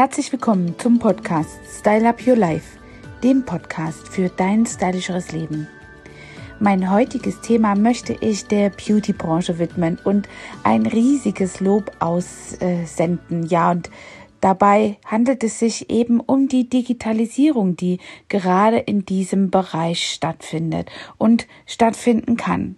Herzlich willkommen zum Podcast Style Up Your Life, dem Podcast für dein stylischeres Leben. Mein heutiges Thema möchte ich der Beauty-Branche widmen und ein riesiges Lob aussenden. Ja, und dabei handelt es sich eben um die Digitalisierung, die gerade in diesem Bereich stattfindet und stattfinden kann.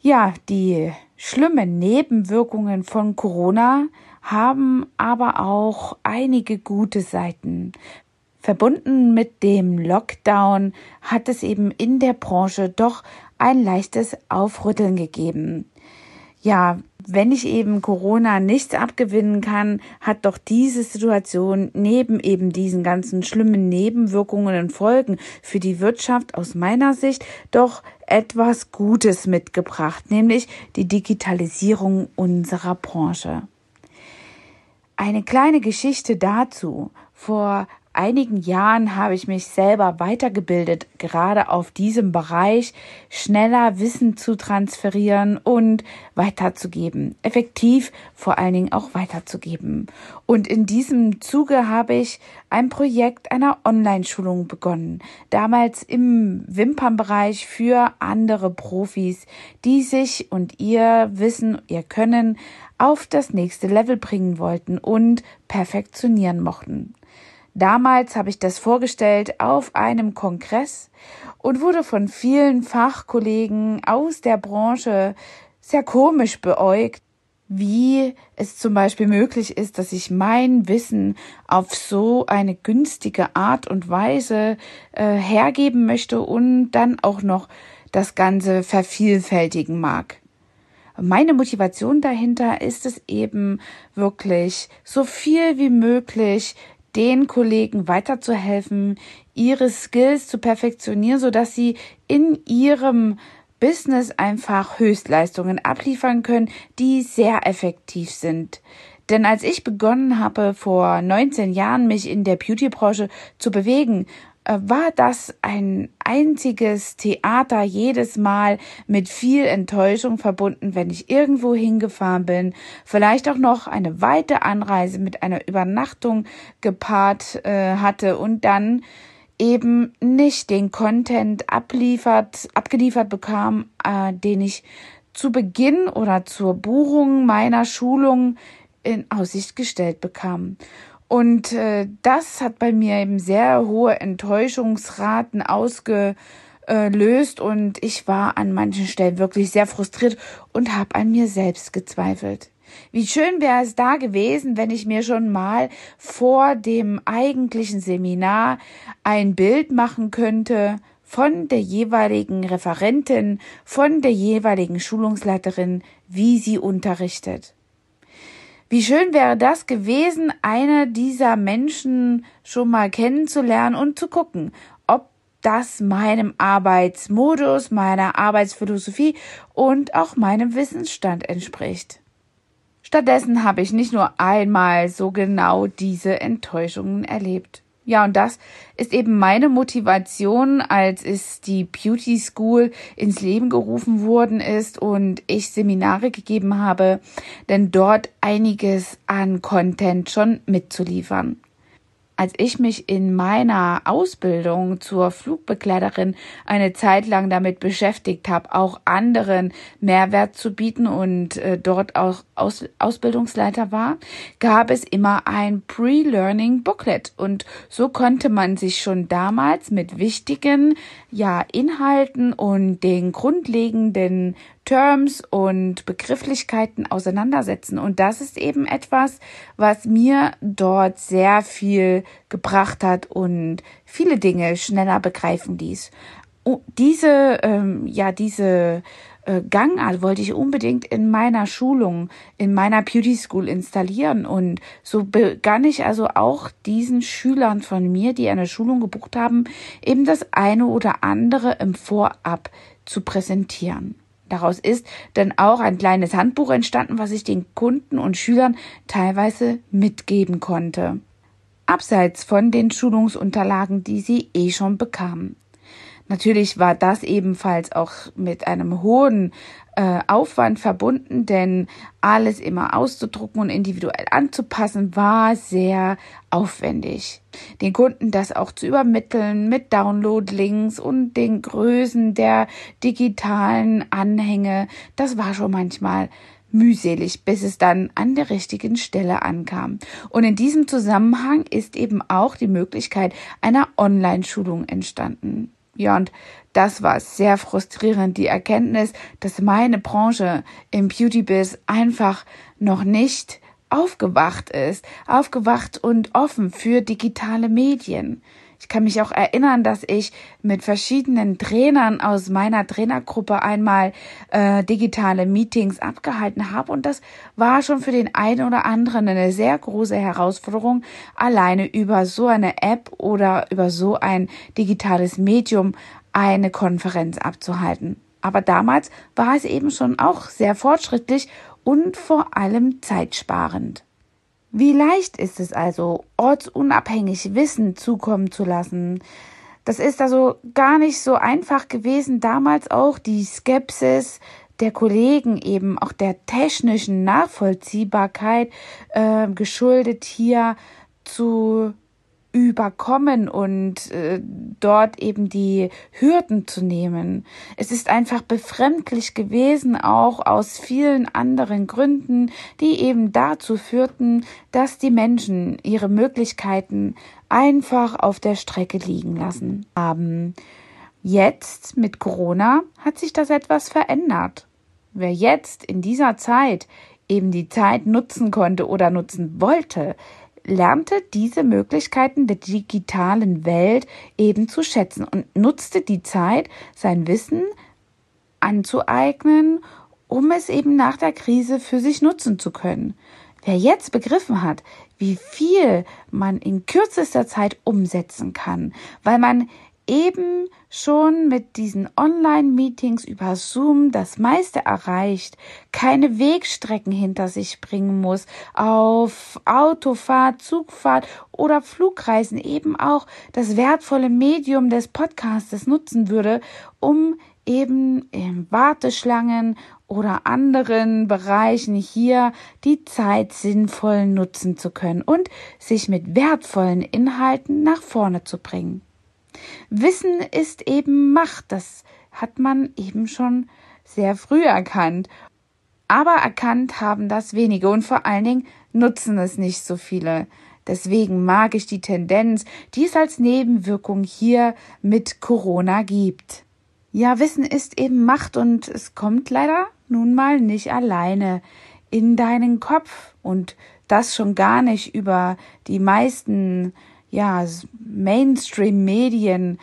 Ja, die schlimmen Nebenwirkungen von Corona haben aber auch einige gute Seiten. Verbunden mit dem Lockdown hat es eben in der Branche doch ein leichtes Aufrütteln gegeben. Ja, wenn ich eben Corona nichts abgewinnen kann, hat doch diese Situation neben eben diesen ganzen schlimmen Nebenwirkungen und Folgen für die Wirtschaft aus meiner Sicht doch etwas Gutes mitgebracht, nämlich die Digitalisierung unserer Branche. Eine kleine Geschichte dazu. Vor einigen Jahren habe ich mich selber weitergebildet, gerade auf diesem Bereich, schneller Wissen zu transferieren und weiterzugeben, effektiv vor allen Dingen auch weiterzugeben. Und in diesem Zuge habe ich ein Projekt einer Online-Schulung begonnen, damals im Wimpernbereich für andere Profis, die sich und ihr Wissen, ihr Können auf das nächste Level bringen wollten und perfektionieren mochten. Damals habe ich das vorgestellt auf einem Kongress und wurde von vielen Fachkollegen aus der Branche sehr komisch beäugt, wie es zum Beispiel möglich ist, dass ich mein Wissen auf so eine günstige Art und Weise äh, hergeben möchte und dann auch noch das Ganze vervielfältigen mag. Meine Motivation dahinter ist es eben wirklich so viel wie möglich den Kollegen weiterzuhelfen, ihre Skills zu perfektionieren, so dass sie in ihrem Business einfach Höchstleistungen abliefern können, die sehr effektiv sind. Denn als ich begonnen habe, vor 19 Jahren mich in der Beauty-Branche zu bewegen, war das ein einziges Theater jedes Mal mit viel Enttäuschung verbunden, wenn ich irgendwo hingefahren bin, vielleicht auch noch eine weite Anreise mit einer Übernachtung gepaart äh, hatte und dann eben nicht den Content abliefert, abgeliefert bekam, äh, den ich zu Beginn oder zur Buchung meiner Schulung in Aussicht gestellt bekam. Und äh, das hat bei mir eben sehr hohe Enttäuschungsraten ausgelöst und ich war an manchen Stellen wirklich sehr frustriert und habe an mir selbst gezweifelt. Wie schön wäre es da gewesen, wenn ich mir schon mal vor dem eigentlichen Seminar ein Bild machen könnte von der jeweiligen Referentin, von der jeweiligen Schulungsleiterin, wie sie unterrichtet. Wie schön wäre das gewesen, eine dieser Menschen schon mal kennenzulernen und zu gucken, ob das meinem Arbeitsmodus, meiner Arbeitsphilosophie und auch meinem Wissensstand entspricht. Stattdessen habe ich nicht nur einmal so genau diese Enttäuschungen erlebt. Ja, und das ist eben meine Motivation, als es die Beauty School ins Leben gerufen worden ist und ich Seminare gegeben habe, denn dort einiges an Content schon mitzuliefern als ich mich in meiner Ausbildung zur Flugbegleiterin eine Zeit lang damit beschäftigt habe, auch anderen Mehrwert zu bieten und äh, dort auch Aus Ausbildungsleiter war, gab es immer ein Pre-Learning Booklet. Und so konnte man sich schon damals mit wichtigen ja Inhalten und den grundlegenden Terms und Begrifflichkeiten auseinandersetzen. Und das ist eben etwas, was mir dort sehr viel gebracht hat und viele Dinge schneller begreifen ließ. diese, ähm, ja, diese äh, Gangart wollte ich unbedingt in meiner Schulung, in meiner Beauty School installieren. Und so begann ich also auch diesen Schülern von mir, die eine Schulung gebucht haben, eben das eine oder andere im Vorab zu präsentieren. Daraus ist dann auch ein kleines Handbuch entstanden, was ich den Kunden und Schülern teilweise mitgeben konnte. Abseits von den Schulungsunterlagen, die sie eh schon bekamen. Natürlich war das ebenfalls auch mit einem hohen äh, Aufwand verbunden, denn alles immer auszudrucken und individuell anzupassen war sehr aufwendig. Den Kunden das auch zu übermitteln mit Download-Links und den Größen der digitalen Anhänge, das war schon manchmal mühselig, bis es dann an der richtigen Stelle ankam. Und in diesem Zusammenhang ist eben auch die Möglichkeit einer Online-Schulung entstanden. Ja, und das war sehr frustrierend, die Erkenntnis, dass meine Branche im Beauty-Biz einfach noch nicht aufgewacht ist, aufgewacht und offen für digitale Medien. Ich kann mich auch erinnern, dass ich mit verschiedenen Trainern aus meiner Trainergruppe einmal äh, digitale Meetings abgehalten habe und das war schon für den einen oder anderen eine sehr große Herausforderung, alleine über so eine App oder über so ein digitales Medium eine Konferenz abzuhalten. Aber damals war es eben schon auch sehr fortschrittlich und vor allem zeitsparend. Wie leicht ist es also, ortsunabhängig Wissen zukommen zu lassen? Das ist also gar nicht so einfach gewesen, damals auch die Skepsis der Kollegen eben auch der technischen Nachvollziehbarkeit äh, geschuldet hier zu überkommen und äh, dort eben die Hürden zu nehmen. Es ist einfach befremdlich gewesen, auch aus vielen anderen Gründen, die eben dazu führten, dass die Menschen ihre Möglichkeiten einfach auf der Strecke liegen lassen haben. Jetzt mit Corona hat sich das etwas verändert. Wer jetzt in dieser Zeit eben die Zeit nutzen konnte oder nutzen wollte, lernte diese Möglichkeiten der digitalen Welt eben zu schätzen und nutzte die Zeit, sein Wissen anzueignen, um es eben nach der Krise für sich nutzen zu können. Wer jetzt begriffen hat, wie viel man in kürzester Zeit umsetzen kann, weil man eben schon mit diesen Online-Meetings über Zoom das meiste erreicht, keine Wegstrecken hinter sich bringen muss, auf Autofahrt, Zugfahrt oder Flugreisen eben auch das wertvolle Medium des Podcastes nutzen würde, um eben in Warteschlangen oder anderen Bereichen hier die Zeit sinnvoll nutzen zu können und sich mit wertvollen Inhalten nach vorne zu bringen. Wissen ist eben Macht, das hat man eben schon sehr früh erkannt. Aber erkannt haben das wenige und vor allen Dingen nutzen es nicht so viele. Deswegen mag ich die Tendenz, die es als Nebenwirkung hier mit Corona gibt. Ja, Wissen ist eben Macht und es kommt leider nun mal nicht alleine in deinen Kopf und das schon gar nicht über die meisten ja, Mainstream-Medien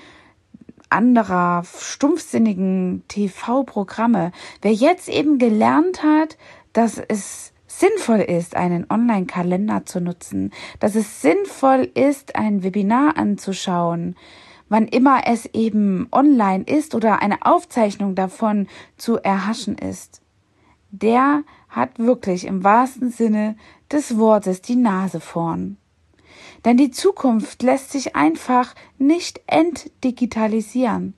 anderer stumpfsinnigen TV-Programme. Wer jetzt eben gelernt hat, dass es sinnvoll ist, einen Online-Kalender zu nutzen, dass es sinnvoll ist, ein Webinar anzuschauen, wann immer es eben online ist oder eine Aufzeichnung davon zu erhaschen ist, der hat wirklich im wahrsten Sinne des Wortes die Nase vorn. Denn die Zukunft lässt sich einfach nicht entdigitalisieren.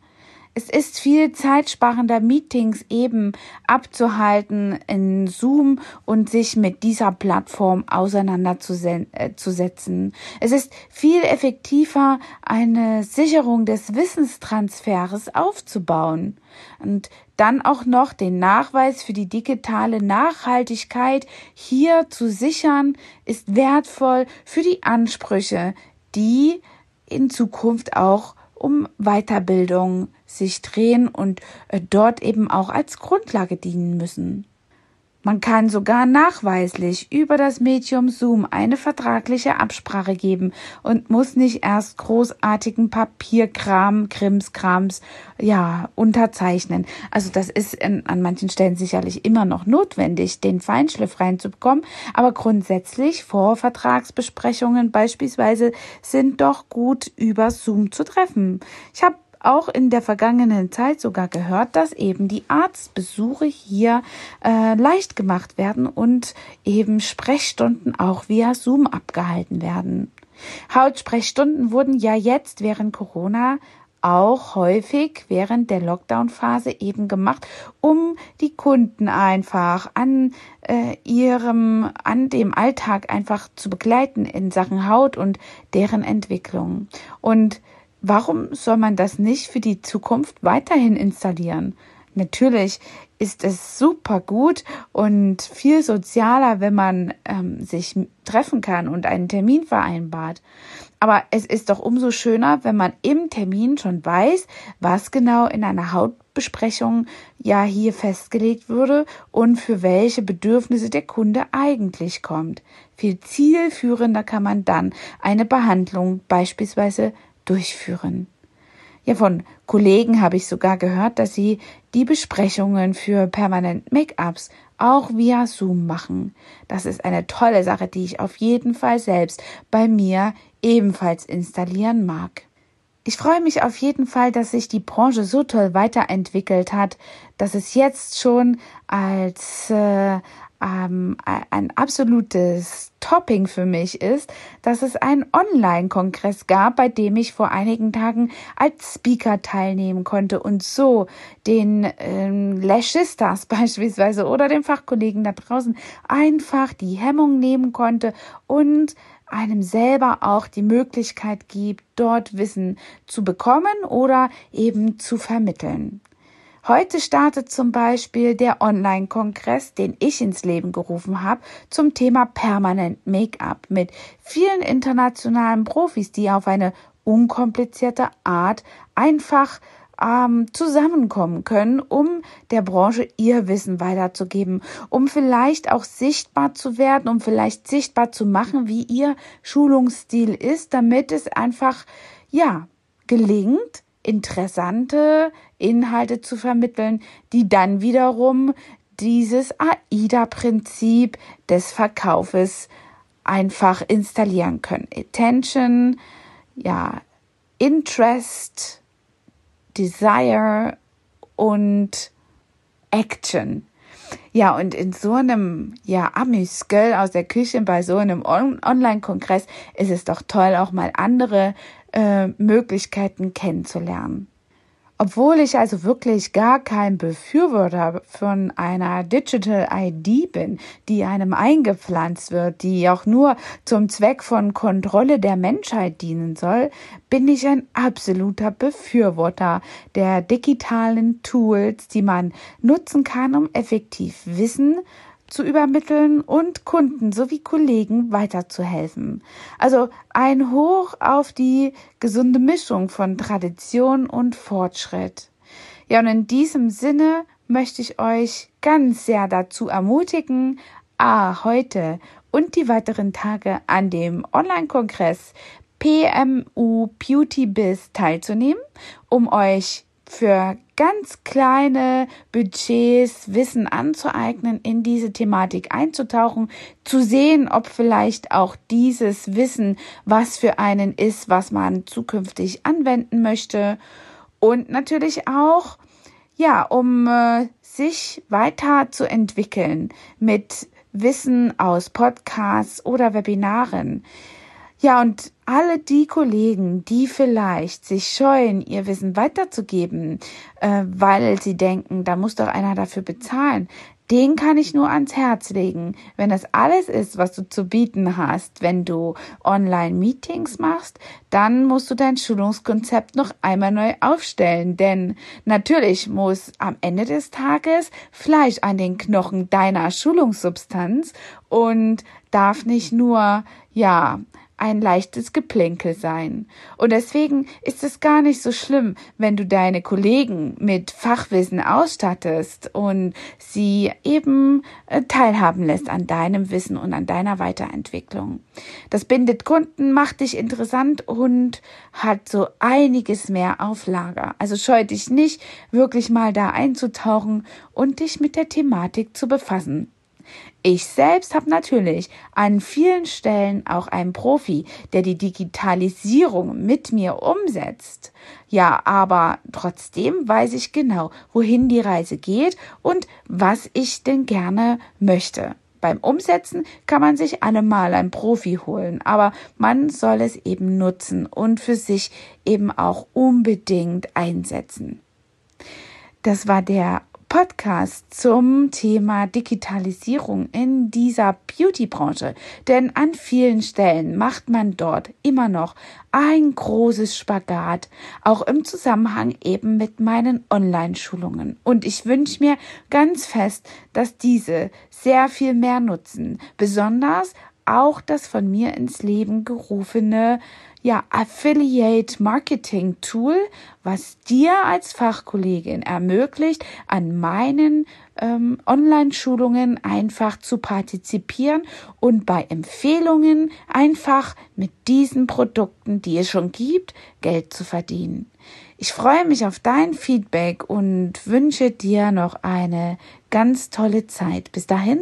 Es ist viel zeitsparender, Meetings eben abzuhalten in Zoom und sich mit dieser Plattform auseinanderzusetzen. Es ist viel effektiver, eine Sicherung des Wissenstransfers aufzubauen und dann auch noch den Nachweis für die digitale Nachhaltigkeit hier zu sichern, ist wertvoll für die Ansprüche, die in Zukunft auch um Weiterbildung sich drehen und äh, dort eben auch als Grundlage dienen müssen. Man kann sogar nachweislich über das Medium Zoom eine vertragliche Absprache geben und muss nicht erst großartigen Papierkram, Krimskrams, ja, unterzeichnen. Also das ist in, an manchen Stellen sicherlich immer noch notwendig, den Feinschliff reinzubekommen. Aber grundsätzlich Vorvertragsbesprechungen beispielsweise sind doch gut über Zoom zu treffen. Ich habe auch in der vergangenen Zeit sogar gehört, dass eben die Arztbesuche hier äh, leicht gemacht werden und eben Sprechstunden auch via Zoom abgehalten werden. Hautsprechstunden wurden ja jetzt während Corona auch häufig während der Lockdown-Phase eben gemacht, um die Kunden einfach an äh, ihrem, an dem Alltag einfach zu begleiten in Sachen Haut und deren Entwicklung. Und warum soll man das nicht für die Zukunft weiterhin installieren? Natürlich ist es super gut und viel sozialer, wenn man ähm, sich treffen kann und einen Termin vereinbart. Aber es ist doch umso schöner, wenn man im Termin schon weiß, was genau in einer Hautbesprechung ja hier festgelegt würde und für welche Bedürfnisse der Kunde eigentlich kommt. Viel zielführender kann man dann eine Behandlung beispielsweise durchführen. Ja, von Kollegen habe ich sogar gehört, dass sie die Besprechungen für permanent Make-ups auch via Zoom machen. Das ist eine tolle Sache, die ich auf jeden Fall selbst bei mir ebenfalls installieren mag. Ich freue mich auf jeden Fall, dass sich die Branche so toll weiterentwickelt hat, dass es jetzt schon als äh, ähm, ein absolutes Topping für mich ist, dass es einen Online-Kongress gab, bei dem ich vor einigen Tagen als Speaker teilnehmen konnte und so den ähm, Lashistas beispielsweise oder den Fachkollegen da draußen einfach die Hemmung nehmen konnte und einem selber auch die Möglichkeit gibt, dort Wissen zu bekommen oder eben zu vermitteln. Heute startet zum Beispiel der Online-Kongress, den ich ins Leben gerufen habe, zum Thema Permanent Make-up mit vielen internationalen Profis, die auf eine unkomplizierte Art einfach ähm, zusammenkommen können, um der Branche ihr Wissen weiterzugeben, um vielleicht auch sichtbar zu werden, um vielleicht sichtbar zu machen, wie ihr Schulungsstil ist, damit es einfach, ja, gelingt, interessante Inhalte zu vermitteln, die dann wiederum dieses AIDA-Prinzip des Verkaufes einfach installieren können. Attention, ja, Interest, Desire und Action. Ja, und in so einem, ja, Amüsgöl aus der Küche bei so einem On Online-Kongress ist es doch toll, auch mal andere äh, Möglichkeiten kennenzulernen. Obwohl ich also wirklich gar kein Befürworter von einer Digital ID bin, die einem eingepflanzt wird, die auch nur zum Zweck von Kontrolle der Menschheit dienen soll, bin ich ein absoluter Befürworter der digitalen Tools, die man nutzen kann, um effektiv Wissen zu übermitteln und Kunden sowie Kollegen weiterzuhelfen. Also ein Hoch auf die gesunde Mischung von Tradition und Fortschritt. Ja, und in diesem Sinne möchte ich euch ganz sehr dazu ermutigen, A, heute und die weiteren Tage an dem Online-Kongress PMU Beauty Biz teilzunehmen, um euch für ganz kleine Budgets Wissen anzueignen, in diese Thematik einzutauchen, zu sehen, ob vielleicht auch dieses Wissen was für einen ist, was man zukünftig anwenden möchte und natürlich auch, ja, um äh, sich weiter zu entwickeln mit Wissen aus Podcasts oder Webinaren. Ja, und alle die Kollegen, die vielleicht sich scheuen, ihr Wissen weiterzugeben, äh, weil sie denken, da muss doch einer dafür bezahlen, den kann ich nur ans Herz legen. Wenn das alles ist, was du zu bieten hast, wenn du Online-Meetings machst, dann musst du dein Schulungskonzept noch einmal neu aufstellen. Denn natürlich muss am Ende des Tages Fleisch an den Knochen deiner Schulungssubstanz und darf nicht nur, ja, ein leichtes Geplänkel sein. Und deswegen ist es gar nicht so schlimm, wenn du deine Kollegen mit Fachwissen ausstattest und sie eben äh, teilhaben lässt an deinem Wissen und an deiner Weiterentwicklung. Das bindet Kunden, macht dich interessant und hat so einiges mehr auf Lager. Also scheu dich nicht, wirklich mal da einzutauchen und dich mit der Thematik zu befassen. Ich selbst habe natürlich an vielen Stellen auch einen Profi, der die Digitalisierung mit mir umsetzt. Ja, aber trotzdem weiß ich genau, wohin die Reise geht und was ich denn gerne möchte. Beim Umsetzen kann man sich allemal ein Profi holen, aber man soll es eben nutzen und für sich eben auch unbedingt einsetzen. Das war der Podcast zum Thema Digitalisierung in dieser Beauty-Branche. Denn an vielen Stellen macht man dort immer noch ein großes Spagat, auch im Zusammenhang eben mit meinen Online-Schulungen. Und ich wünsche mir ganz fest, dass diese sehr viel mehr nutzen, besonders auch das von mir ins Leben gerufene ja, Affiliate Marketing Tool, was dir als Fachkollegin ermöglicht, an meinen ähm, Online-Schulungen einfach zu partizipieren und bei Empfehlungen einfach mit diesen Produkten, die es schon gibt, Geld zu verdienen. Ich freue mich auf dein Feedback und wünsche dir noch eine ganz tolle Zeit. Bis dahin,